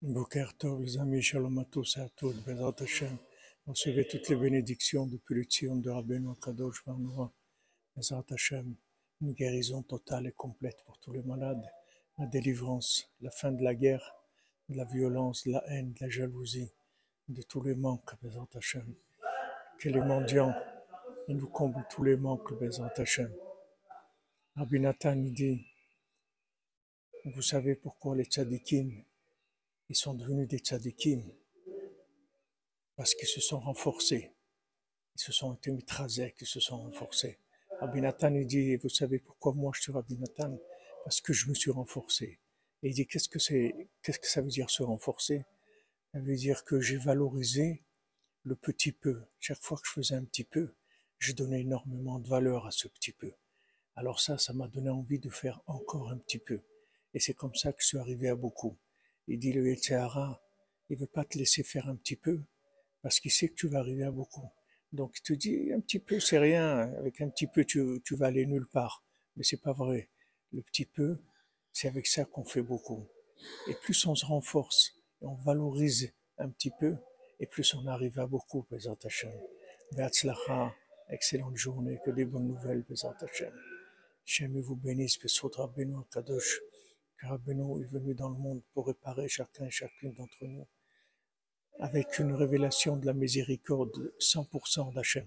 Boker Tov, les amis, shalom à tous et à toutes, Hashem. Recevez toutes les bénédictions depuis le Tzion de Rabbeinu Kadosh Varnoa. Bezrat Hashem, une guérison totale et complète pour tous les malades, la délivrance, la fin de la guerre, de la violence, de la haine, de la jalousie, de tous les manques, Bezrat Hashem. Que les mendiants, nous comblent tous les manques, Bezrat Hashem. Rabbi Nathan dit, vous savez pourquoi les tzadikim, ils sont devenus des tzadikim Parce qu'ils se sont renforcés. Ils se sont été mitrasés, ils se sont renforcés. Rabbi Nathan, il dit, vous savez pourquoi moi je suis Rabbi Nathan? Parce que je me suis renforcé. Et il dit, qu'est-ce que c'est, qu'est-ce que ça veut dire se renforcer? Ça veut dire que j'ai valorisé le petit peu. Chaque fois que je faisais un petit peu, je donnais énormément de valeur à ce petit peu. Alors ça, ça m'a donné envie de faire encore un petit peu. Et c'est comme ça que je suis arrivé à beaucoup. Il dit le Yetzirah, il veut pas te laisser faire un petit peu, parce qu'il sait que tu vas arriver à beaucoup. Donc il te dit un petit peu, c'est rien. Avec un petit peu, tu, tu vas aller nulle part. Mais c'est pas vrai. Le petit peu, c'est avec ça qu'on fait beaucoup. Et plus on se renforce, et on valorise un petit peu, et plus on arrive à beaucoup, Bezat Hashem. Excellente journée, que des bonnes nouvelles, Bezat Hashem. Shem vous bénisse, Besot Kadosh, car Rabbeinu est venu dans le monde pour réparer chacun et chacune d'entre nous, avec une révélation de la miséricorde 100% d'Hachem.